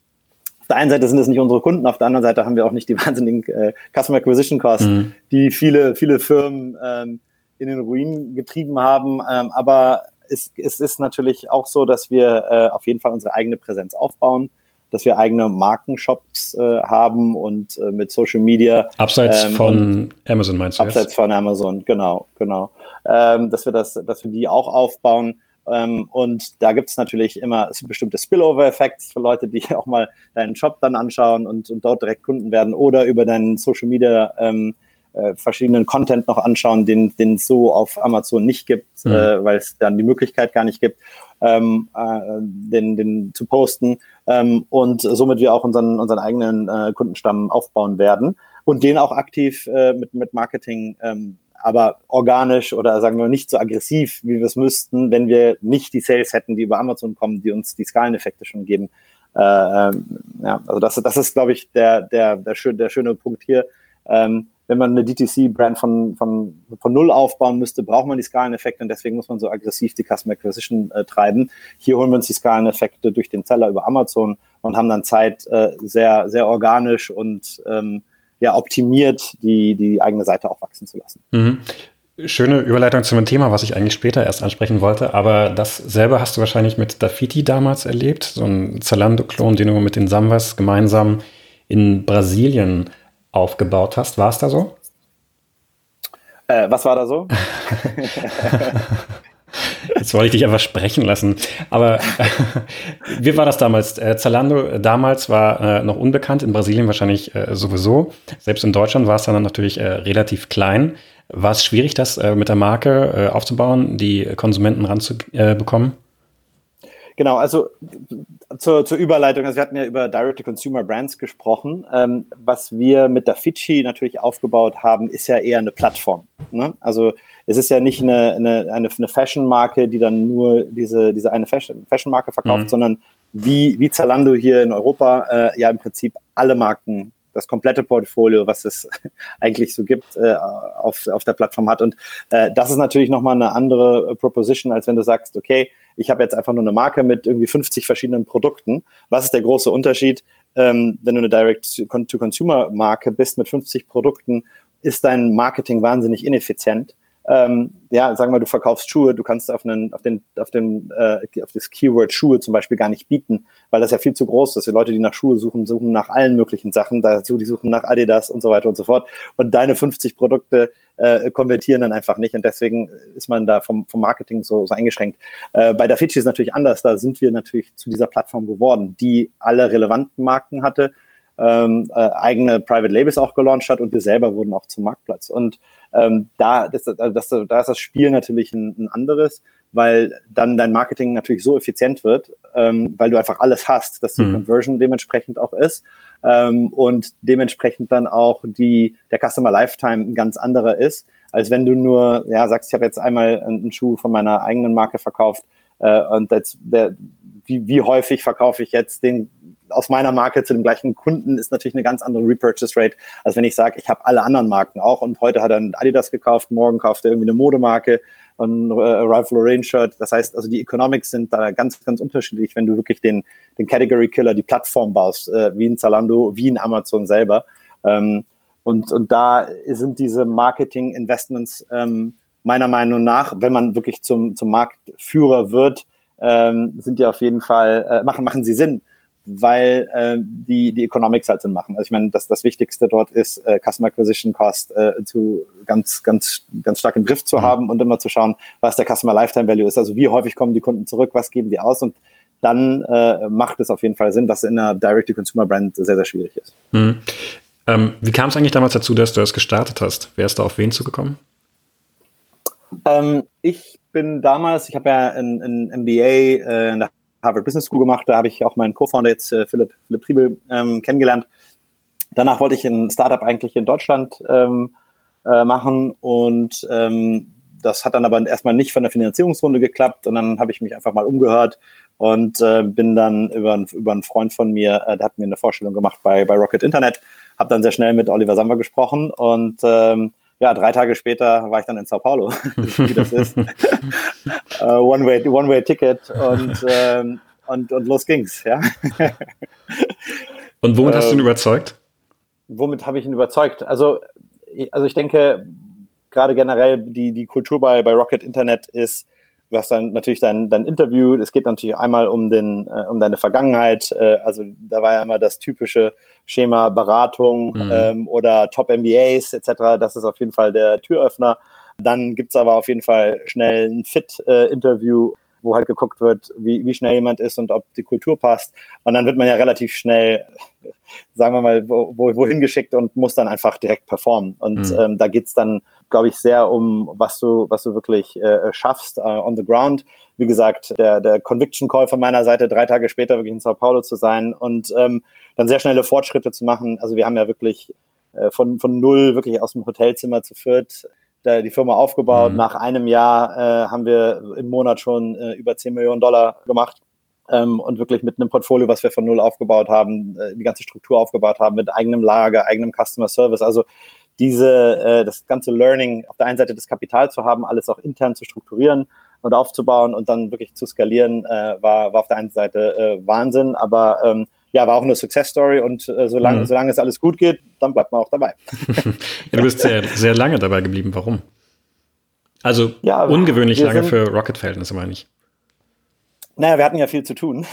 auf der einen Seite sind es nicht unsere Kunden, auf der anderen Seite haben wir auch nicht die wahnsinnigen äh, Customer Acquisition Costs, mhm. die viele, viele Firmen ähm, in den Ruin getrieben haben. Ähm, aber es, es ist natürlich auch so, dass wir äh, auf jeden Fall unsere eigene Präsenz aufbauen, dass wir eigene Markenshops äh, haben und äh, mit Social Media. Abseits ähm, von Amazon meinst du? Abseits jetzt? von Amazon, genau, genau. Ähm, dass wir das, dass wir die auch aufbauen. Ähm, und da gibt es natürlich immer bestimmte Spillover-Effekte für Leute, die auch mal deinen Shop dann anschauen und, und dort direkt Kunden werden oder über deinen Social Media ähm, äh, verschiedenen Content noch anschauen, den, den es so auf Amazon nicht gibt, mhm. äh, weil es dann die Möglichkeit gar nicht gibt, ähm, äh, den, den zu posten ähm, und somit wir auch unseren, unseren eigenen äh, Kundenstamm aufbauen werden und den auch aktiv äh, mit, mit Marketing ähm, aber organisch oder sagen wir nicht so aggressiv, wie wir es müssten, wenn wir nicht die Sales hätten, die über Amazon kommen, die uns die Skaleneffekte schon geben. Äh, ähm, ja, also das, das ist, glaube ich, der, der, der, schön, der schöne Punkt hier. Ähm, wenn man eine DTC-Brand von, von, von Null aufbauen müsste, braucht man die Skaleneffekte und deswegen muss man so aggressiv die Customer Acquisition äh, treiben. Hier holen wir uns die Skaleneffekte durch den Seller über Amazon und haben dann Zeit, äh, sehr, sehr organisch und ähm, ja, optimiert die, die eigene Seite auch wachsen zu lassen. Mhm. Schöne Überleitung zu einem Thema, was ich eigentlich später erst ansprechen wollte, aber das selber hast du wahrscheinlich mit Dafiti damals erlebt, so ein Zalando-Klon, den du mit den Samwas gemeinsam in Brasilien aufgebaut hast. War es da so? Äh, was war da so? Jetzt wollte ich dich einfach sprechen lassen. Aber wie war das damals? Äh, Zalando damals war äh, noch unbekannt, in Brasilien wahrscheinlich äh, sowieso. Selbst in Deutschland war es dann natürlich äh, relativ klein. War es schwierig, das äh, mit der Marke äh, aufzubauen, die Konsumenten ranzubekommen? Genau, also zur, zur Überleitung, also wir hatten ja über Direct-to-Consumer-Brands gesprochen. Ähm, was wir mit der Fidschi natürlich aufgebaut haben, ist ja eher eine Plattform. Ne? Also es ist ja nicht eine, eine, eine, eine Fashion-Marke, die dann nur diese, diese eine Fashion-Marke verkauft, mhm. sondern wie, wie Zalando hier in Europa äh, ja im Prinzip alle Marken das komplette Portfolio, was es eigentlich so gibt, äh, auf, auf der Plattform hat. Und äh, das ist natürlich nochmal eine andere Proposition, als wenn du sagst, okay, ich habe jetzt einfach nur eine Marke mit irgendwie 50 verschiedenen Produkten. Was ist der große Unterschied, ähm, wenn du eine Direct-to-Consumer-Marke bist mit 50 Produkten, ist dein Marketing wahnsinnig ineffizient ähm, ja, sagen wir, du verkaufst Schuhe, du kannst auf, einen, auf, den, auf, den, äh, auf das Keyword Schuhe zum Beispiel gar nicht bieten, weil das ja viel zu groß ist. Die Leute, die nach Schuhe suchen, suchen nach allen möglichen Sachen, dazu die suchen nach Adidas und so weiter und so fort. Und deine 50 Produkte äh, konvertieren dann einfach nicht und deswegen ist man da vom, vom Marketing so, so eingeschränkt. Äh, bei Dafici ist natürlich anders, da sind wir natürlich zu dieser Plattform geworden, die alle relevanten Marken hatte, ähm, äh, eigene Private Labels auch gelauncht hat und wir selber wurden auch zum Marktplatz. Und ähm, da, das, das, da ist das Spiel natürlich ein, ein, anderes, weil dann dein Marketing natürlich so effizient wird, ähm, weil du einfach alles hast, dass die mhm. Conversion dementsprechend auch ist ähm, und dementsprechend dann auch die, der Customer Lifetime ein ganz anderer ist, als wenn du nur, ja, sagst, ich habe jetzt einmal einen Schuh von meiner eigenen Marke verkauft äh, und das, der, wie, wie häufig verkaufe ich jetzt den aus meiner Marke zu dem gleichen Kunden ist natürlich eine ganz andere Repurchase Rate, als wenn ich sage, ich habe alle anderen Marken auch und heute hat er ein Adidas gekauft, morgen kauft er irgendwie eine Modemarke, ein äh, Ralph Lauren Shirt. Das heißt, also die Economics sind da ganz, ganz unterschiedlich, wenn du wirklich den, den Category Killer, die Plattform baust, äh, wie in Zalando, wie in Amazon selber. Ähm, und, und da sind diese Marketing Investments ähm, meiner Meinung nach, wenn man wirklich zum, zum Marktführer wird, ähm, sind die auf jeden Fall, äh, machen, machen sie Sinn, weil äh, die, die Economics halt Sinn machen. Also ich meine, das, das Wichtigste dort ist, äh, Customer Acquisition Cost äh, zu ganz, ganz, ganz stark im Griff zu mhm. haben und immer zu schauen, was der Customer Lifetime Value ist. Also wie häufig kommen die Kunden zurück, was geben die aus und dann äh, macht es auf jeden Fall Sinn, was in einer Direct-to-Consumer-Brand sehr, sehr schwierig ist. Mhm. Ähm, wie kam es eigentlich damals dazu, dass du das gestartet hast? Wer ist da auf wen zugekommen? Ähm, ich bin damals, ich habe ja ein, ein MBA äh, in der Harvard Business School gemacht, da habe ich auch meinen Co-Founder jetzt, äh, Philipp, Philipp Triebel, ähm, kennengelernt. Danach wollte ich ein Startup eigentlich in Deutschland ähm, äh, machen und ähm, das hat dann aber erstmal nicht von der Finanzierungsrunde geklappt und dann habe ich mich einfach mal umgehört und äh, bin dann über, über einen Freund von mir, äh, der hat mir eine Vorstellung gemacht bei, bei Rocket Internet, habe dann sehr schnell mit Oliver Samwer gesprochen und ähm, ja, drei Tage später war ich dann in Sao Paulo, wie das ist. uh, One-Way One Ticket und, ähm, und, und los ging's, ja. und womit hast du ihn ähm, überzeugt? Womit habe ich ihn überzeugt? Also, also ich denke, gerade generell die, die Kultur bei, bei Rocket Internet ist, du hast dann natürlich dein, dein Interview, es geht natürlich einmal um, den, äh, um deine Vergangenheit, äh, also da war ja immer das typische Schema Beratung mhm. ähm, oder Top MBAs etc., das ist auf jeden Fall der Türöffner. Dann gibt es aber auf jeden Fall schnell ein Fit-Interview, äh, wo halt geguckt wird, wie, wie schnell jemand ist und ob die Kultur passt. Und dann wird man ja relativ schnell, sagen wir mal, wo, wohin geschickt und muss dann einfach direkt performen. Und mhm. ähm, da geht's dann glaube ich, sehr um, was du, was du wirklich äh, schaffst uh, on the ground. Wie gesagt, der, der Conviction Call von meiner Seite, drei Tage später wirklich in Sao Paulo zu sein und ähm, dann sehr schnelle Fortschritte zu machen. Also wir haben ja wirklich äh, von, von null wirklich aus dem Hotelzimmer zu viert die Firma aufgebaut. Mhm. Nach einem Jahr äh, haben wir im Monat schon äh, über 10 Millionen Dollar gemacht. Ähm, und wirklich mit einem Portfolio, was wir von null aufgebaut haben, äh, die ganze Struktur aufgebaut haben, mit eigenem Lager, eigenem Customer Service. Also diese, äh, das ganze Learning auf der einen Seite das Kapital zu haben, alles auch intern zu strukturieren und aufzubauen und dann wirklich zu skalieren, äh, war, war auf der einen Seite äh, Wahnsinn, aber ähm, ja, war auch eine Success Story und äh, solange, mhm. solange es alles gut geht, dann bleibt man auch dabei. ja, du bist sehr, sehr lange dabei geblieben. Warum? Also ja, ungewöhnlich lange für Rocket-Verhältnisse, meine ich. Naja, wir hatten ja viel zu tun.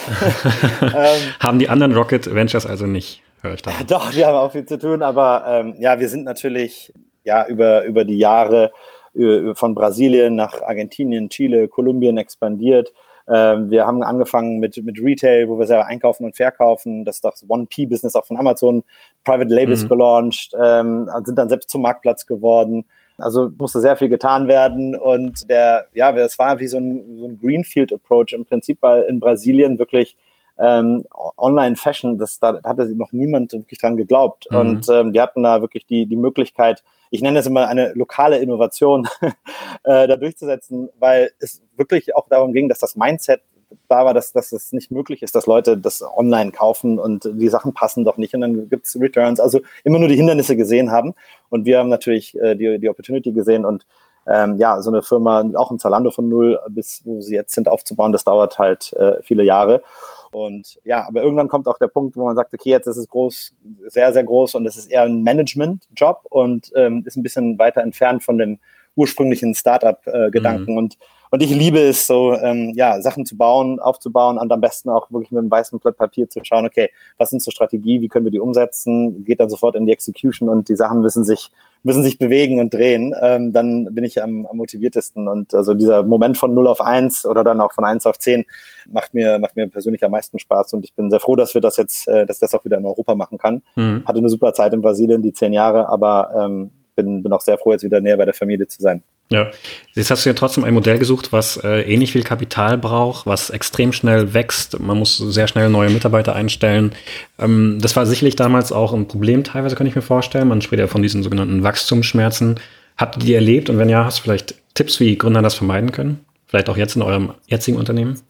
ähm, Haben die anderen Rocket Ventures also nicht? Höre ich da. Doch, wir haben auch viel zu tun, aber ähm, ja, wir sind natürlich ja über, über die Jahre über, von Brasilien nach Argentinien, Chile, Kolumbien expandiert. Ähm, wir haben angefangen mit, mit Retail, wo wir selber einkaufen und verkaufen. Das ist das 1P-Business auch von Amazon. Private Labels mhm. gelauncht, ähm, sind dann selbst zum Marktplatz geworden. Also musste sehr viel getan werden und der, ja, es war wie so ein, so ein Greenfield-Approach im Prinzip, weil in Brasilien wirklich ähm, Online-Fashion, das da hatte noch niemand wirklich dran geglaubt. Mhm. Und ähm, die hatten da wirklich die, die Möglichkeit, ich nenne es immer eine lokale Innovation, äh, da durchzusetzen, weil es wirklich auch darum ging, dass das Mindset da war, dass, dass es nicht möglich ist, dass Leute das online kaufen und die Sachen passen doch nicht und dann gibt es Returns. Also immer nur die Hindernisse gesehen haben. Und wir haben natürlich äh, die, die Opportunity gesehen und ähm, ja, so eine Firma, auch ein Zalando von null bis wo sie jetzt sind, aufzubauen, das dauert halt äh, viele Jahre. Und ja, aber irgendwann kommt auch der Punkt, wo man sagt, okay, jetzt ist es groß, sehr, sehr groß und es ist eher ein Management-Job und ähm, ist ein bisschen weiter entfernt von dem ursprünglichen Startup-Gedanken. Mhm. Und und ich liebe es, so ähm, ja, Sachen zu bauen, aufzubauen und am besten auch wirklich mit einem weißen Blatt Papier zu schauen, okay, was sind zur Strategie, wie können wir die umsetzen, geht dann sofort in die Execution und die Sachen müssen sich, müssen sich bewegen und drehen, ähm, dann bin ich am, am motiviertesten. Und also dieser Moment von 0 auf 1 oder dann auch von 1 auf 10 macht mir, macht mir persönlich am meisten Spaß und ich bin sehr froh, dass wir das jetzt, äh, dass das auch wieder in Europa machen kann. Mhm. Hatte eine super Zeit in Brasilien, die zehn Jahre, aber ähm, bin, bin auch sehr froh, jetzt wieder näher bei der Familie zu sein. Ja, jetzt hast du ja trotzdem ein Modell gesucht, was äh, ähnlich viel Kapital braucht, was extrem schnell wächst. Man muss sehr schnell neue Mitarbeiter einstellen. Ähm, das war sicherlich damals auch ein Problem teilweise, kann ich mir vorstellen. Man spricht ja von diesen sogenannten Wachstumsschmerzen. Habt ihr die erlebt und wenn ja, hast du vielleicht Tipps, wie Gründer das vermeiden können? Vielleicht auch jetzt in eurem jetzigen Unternehmen?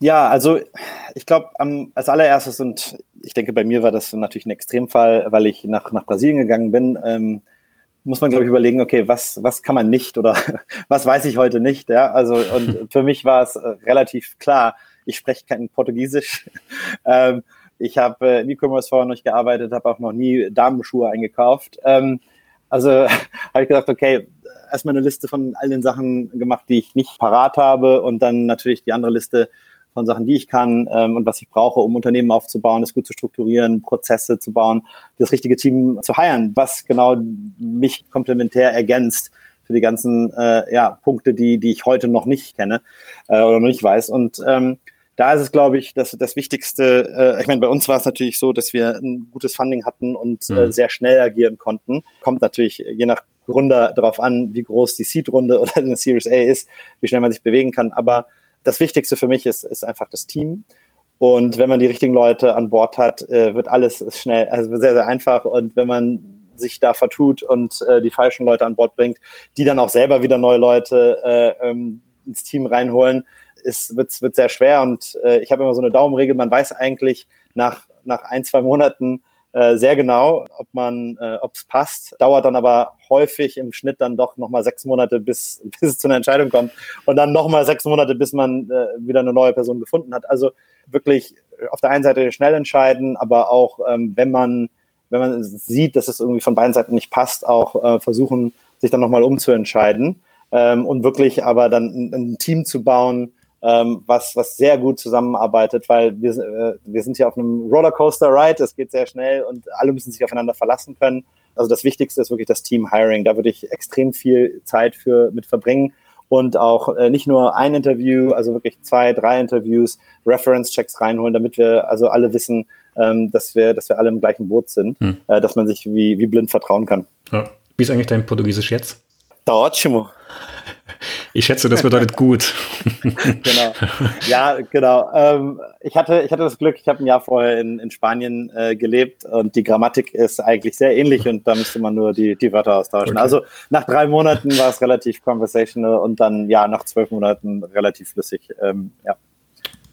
Ja, also ich glaube, als allererstes und ich denke, bei mir war das natürlich ein Extremfall, weil ich nach, nach Brasilien gegangen bin. Ähm, muss man, glaube ich, überlegen, okay, was, was kann man nicht oder was weiß ich heute nicht, ja, also und für mich war es äh, relativ klar, ich spreche kein Portugiesisch, ähm, ich habe äh, im E-Commerce vorher noch nicht gearbeitet, habe auch noch nie Damenschuhe eingekauft, ähm, also habe ich gesagt, okay, erstmal eine Liste von all den Sachen gemacht, die ich nicht parat habe und dann natürlich die andere Liste von Sachen, die ich kann ähm, und was ich brauche, um Unternehmen aufzubauen, es gut zu strukturieren, Prozesse zu bauen, das richtige Team zu heiren, was genau mich komplementär ergänzt für die ganzen äh, ja, Punkte, die, die ich heute noch nicht kenne äh, oder noch nicht weiß. Und ähm, da ist es, glaube ich, das, das Wichtigste. Äh, ich meine, bei uns war es natürlich so, dass wir ein gutes Funding hatten und äh, mhm. äh, sehr schnell agieren konnten. Kommt natürlich je nach Gründer darauf an, wie groß die Seed-Runde oder eine Series A ist, wie schnell man sich bewegen kann. Aber das Wichtigste für mich ist, ist einfach das Team. Und wenn man die richtigen Leute an Bord hat, äh, wird alles schnell, also sehr, sehr einfach. Und wenn man sich da vertut und äh, die falschen Leute an Bord bringt, die dann auch selber wieder neue Leute äh, ähm, ins Team reinholen, ist, wird, wird sehr schwer. Und äh, ich habe immer so eine Daumenregel, man weiß eigentlich nach, nach ein, zwei Monaten, äh, sehr genau, ob man, äh, ob es passt. Dauert dann aber häufig im Schnitt dann doch nochmal sechs Monate, bis, bis es zu einer Entscheidung kommt. Und dann nochmal sechs Monate, bis man äh, wieder eine neue Person gefunden hat. Also wirklich auf der einen Seite schnell entscheiden, aber auch, ähm, wenn man, wenn man sieht, dass es irgendwie von beiden Seiten nicht passt, auch äh, versuchen, sich dann nochmal umzuentscheiden. Ähm, und wirklich aber dann ein, ein Team zu bauen, ähm, was, was sehr gut zusammenarbeitet, weil wir, äh, wir sind hier auf einem Rollercoaster-Ride, es geht sehr schnell und alle müssen sich aufeinander verlassen können. Also das Wichtigste ist wirklich das Team-Hiring. Da würde ich extrem viel Zeit für mit verbringen und auch äh, nicht nur ein Interview, also wirklich zwei, drei Interviews, Reference-Checks reinholen, damit wir also alle wissen, ähm, dass, wir, dass wir alle im gleichen Boot sind, hm. äh, dass man sich wie, wie blind vertrauen kann. Ja. Wie ist eigentlich dein Portugiesisch jetzt? Da ótimo. Ich schätze, das bedeutet gut. genau. Ja, genau. Ähm, ich, hatte, ich hatte das Glück, ich habe ein Jahr vorher in, in Spanien äh, gelebt und die Grammatik ist eigentlich sehr ähnlich und da müsste man nur die, die Wörter austauschen. Okay. Also nach drei Monaten war es relativ conversational und dann ja, nach zwölf Monaten relativ flüssig. Ähm, ja,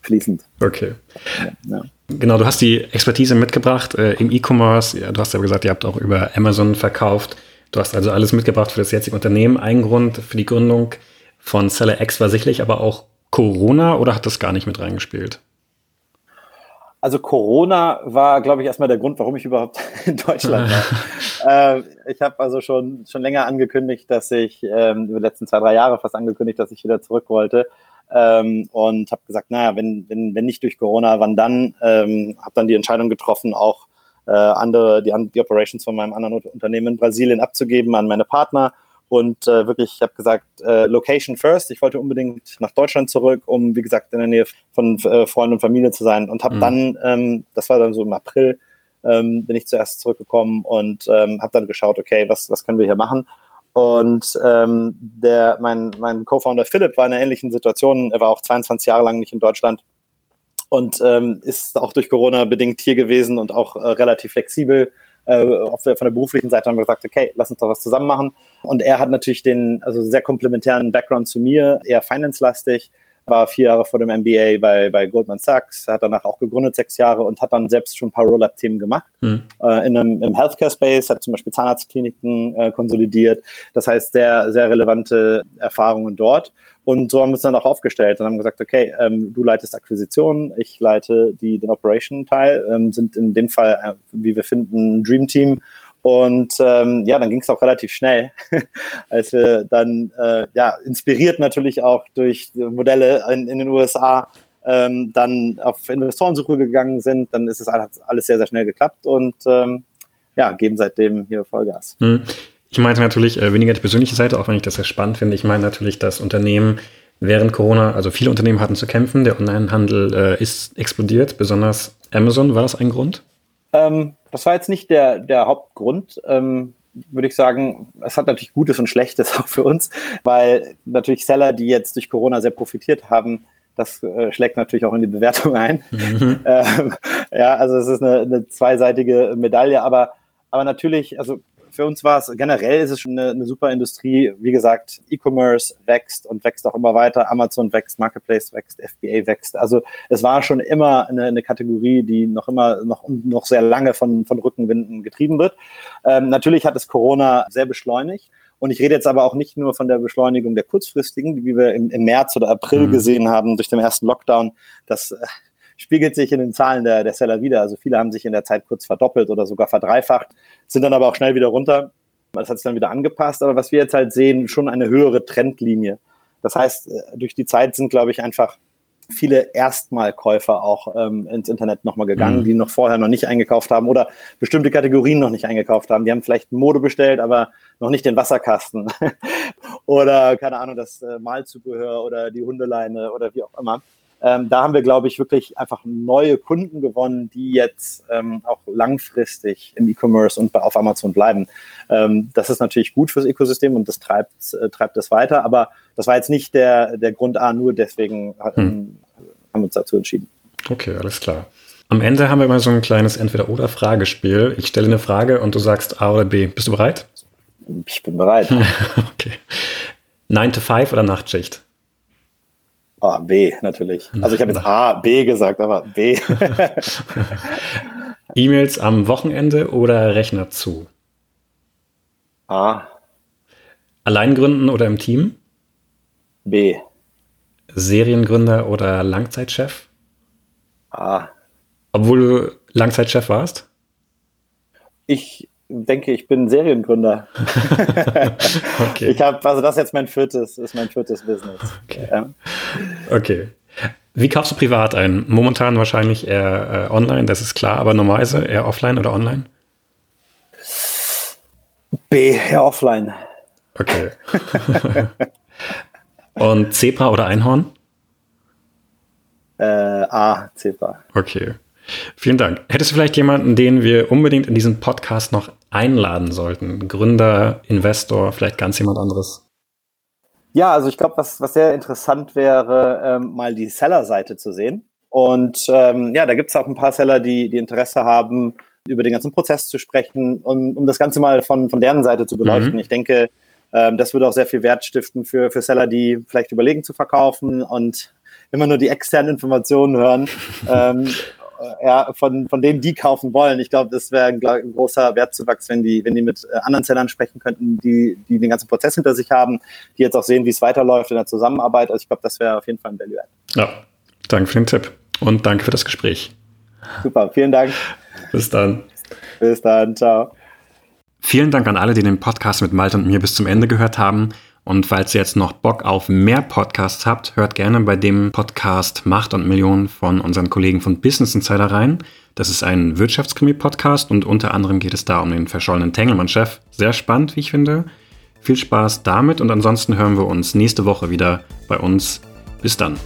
fließend. Okay. Ja, ja. Genau, du hast die Expertise mitgebracht äh, im E-Commerce. Ja, du hast ja gesagt, ihr habt auch über Amazon verkauft. Du hast also alles mitgebracht für das jetzige Unternehmen. Ein Grund für die Gründung von Seller X war sicherlich aber auch Corona oder hat das gar nicht mit reingespielt? Also Corona war, glaube ich, erstmal der Grund, warum ich überhaupt in Deutschland war. äh, ich habe also schon, schon länger angekündigt, dass ich, ähm, über die letzten zwei, drei Jahre fast angekündigt, dass ich wieder zurück wollte. Ähm, und habe gesagt, naja, wenn, wenn, wenn nicht durch Corona, wann dann? Ähm, habe dann die Entscheidung getroffen, auch äh, andere, die, die Operations von meinem anderen Unternehmen in Brasilien abzugeben an meine Partner. Und äh, wirklich, ich habe gesagt, äh, Location first. Ich wollte unbedingt nach Deutschland zurück, um, wie gesagt, in der Nähe von äh, Freunden und Familie zu sein. Und habe mhm. dann, ähm, das war dann so im April, ähm, bin ich zuerst zurückgekommen und ähm, habe dann geschaut, okay, was, was können wir hier machen? Und ähm, der, mein, mein Co-Founder Philipp war in einer ähnlichen Situation. Er war auch 22 Jahre lang nicht in Deutschland und ähm, ist auch durch Corona bedingt hier gewesen und auch äh, relativ flexibel. Äh, von der beruflichen Seite haben wir gesagt, okay, lass uns doch was zusammen machen. Und er hat natürlich den also sehr komplementären Background zu mir, eher finance-lastig, war vier Jahre vor dem MBA bei, bei Goldman Sachs, hat danach auch gegründet, sechs Jahre und hat dann selbst schon ein paar Roll-Up-Themen gemacht. Mhm. Äh, in einem, Im Healthcare-Space hat zum Beispiel Zahnarztkliniken äh, konsolidiert. Das heißt, sehr, sehr relevante Erfahrungen dort. Und so haben wir uns dann auch aufgestellt und haben gesagt, okay, ähm, du leitest Akquisitionen, ich leite die, den Operation-Teil, ähm, sind in dem Fall, äh, wie wir finden, ein Dream Team. Und ähm, ja, dann ging es auch relativ schnell, als wir dann, äh, ja, inspiriert natürlich auch durch Modelle in, in den USA, ähm, dann auf Investorensuche gegangen sind, dann ist es alles sehr, sehr schnell geklappt und ähm, ja, geben seitdem hier Vollgas. Hm. Ich meinte natürlich äh, weniger die persönliche Seite, auch wenn ich das sehr spannend finde. Ich meine natürlich, dass Unternehmen während Corona, also viele Unternehmen hatten zu kämpfen. Der Onlinehandel äh, ist explodiert, besonders Amazon. War das ein Grund? Ähm, das war jetzt nicht der, der Hauptgrund. Ähm, würde ich sagen, es hat natürlich Gutes und Schlechtes auch für uns, weil natürlich Seller, die jetzt durch Corona sehr profitiert haben, das äh, schlägt natürlich auch in die Bewertung ein. Mhm. Ähm, ja, also es ist eine, eine zweiseitige Medaille, aber, aber natürlich, also für uns war es generell ist es schon eine, eine super Industrie. Wie gesagt, E-Commerce wächst und wächst auch immer weiter. Amazon wächst, Marketplace wächst, FBA wächst. Also es war schon immer eine, eine Kategorie, die noch immer noch, noch sehr lange von, von Rückenwinden getrieben wird. Ähm, natürlich hat es Corona sehr beschleunigt. Und ich rede jetzt aber auch nicht nur von der Beschleunigung der kurzfristigen, wie wir im, im März oder April mhm. gesehen haben durch den ersten Lockdown. Das äh, spiegelt sich in den Zahlen der, der Seller wieder. Also viele haben sich in der Zeit kurz verdoppelt oder sogar verdreifacht, sind dann aber auch schnell wieder runter. Das hat sich dann wieder angepasst. Aber was wir jetzt halt sehen, schon eine höhere Trendlinie. Das heißt, äh, durch die Zeit sind, glaube ich, einfach viele Erstmalkäufer auch ähm, ins Internet nochmal gegangen, mhm. die noch vorher noch nicht eingekauft haben oder bestimmte Kategorien noch nicht eingekauft haben. Die haben vielleicht Mode bestellt, aber noch nicht den Wasserkasten oder keine Ahnung, das äh, Malzubehör oder die Hundeleine oder wie auch immer. Ähm, da haben wir, glaube ich, wirklich einfach neue Kunden gewonnen, die jetzt ähm, auch langfristig im E-Commerce und auf Amazon bleiben. Ähm, das ist natürlich gut fürs Ökosystem und das treibt, äh, treibt es weiter. Aber das war jetzt nicht der, der Grund A, nur deswegen hm. haben wir uns dazu entschieden. Okay, alles klar. Am Ende haben wir immer so ein kleines Entweder-Oder-Fragespiel. Ich stelle eine Frage und du sagst A oder B. Bist du bereit? Ich bin bereit. okay. 9 to 5 oder Nachtschicht? Ah, B natürlich. Also ich habe jetzt A, B gesagt, aber B. E-Mails am Wochenende oder Rechner zu? A. Allein gründen oder im Team? B. Seriengründer oder Langzeitchef? A. Obwohl du Langzeitchef warst? Ich denke, ich bin Seriengründer. okay. Ich habe, also das ist jetzt mein viertes, ist mein viertes Business. Okay. Ja. okay. Wie kaufst du privat ein? Momentan wahrscheinlich eher äh, online, das ist klar, aber normalerweise eher offline oder online? B, eher offline. Okay. Und Zebra oder Einhorn? Äh, A, Zebra. Okay. Vielen Dank. Hättest du vielleicht jemanden, den wir unbedingt in diesen Podcast noch einladen sollten? Gründer, Investor, vielleicht ganz jemand anderes? Ja, also ich glaube, was, was sehr interessant wäre, ähm, mal die Seller-Seite zu sehen. Und ähm, ja, da gibt es auch ein paar Seller, die, die Interesse haben, über den ganzen Prozess zu sprechen und um das Ganze mal von, von deren Seite zu beleuchten. Mhm. Ich denke, ähm, das würde auch sehr viel Wert stiften für, für Seller, die vielleicht überlegen zu verkaufen und immer nur die externen Informationen hören. ähm, ja, von, von denen die kaufen wollen. Ich glaube, das wäre ein, ein, großer Wertzuwachs, wenn die, wenn die mit äh, anderen Sellern sprechen könnten, die, die den ganzen Prozess hinter sich haben, die jetzt auch sehen, wie es weiterläuft in der Zusammenarbeit. Also ich glaube, das wäre auf jeden Fall ein Value-Add. Ja, danke für den Tipp und danke für das Gespräch. Super, vielen Dank. Bis dann. Bis dann, ciao. Vielen Dank an alle, die den Podcast mit Malte und mir bis zum Ende gehört haben. Und falls ihr jetzt noch Bock auf mehr Podcasts habt, hört gerne bei dem Podcast Macht und Millionen von unseren Kollegen von Business Insider rein. Das ist ein Wirtschaftskrimi-Podcast und unter anderem geht es da um den verschollenen Tengelmann-Chef. Sehr spannend, wie ich finde. Viel Spaß damit und ansonsten hören wir uns nächste Woche wieder bei uns. Bis dann.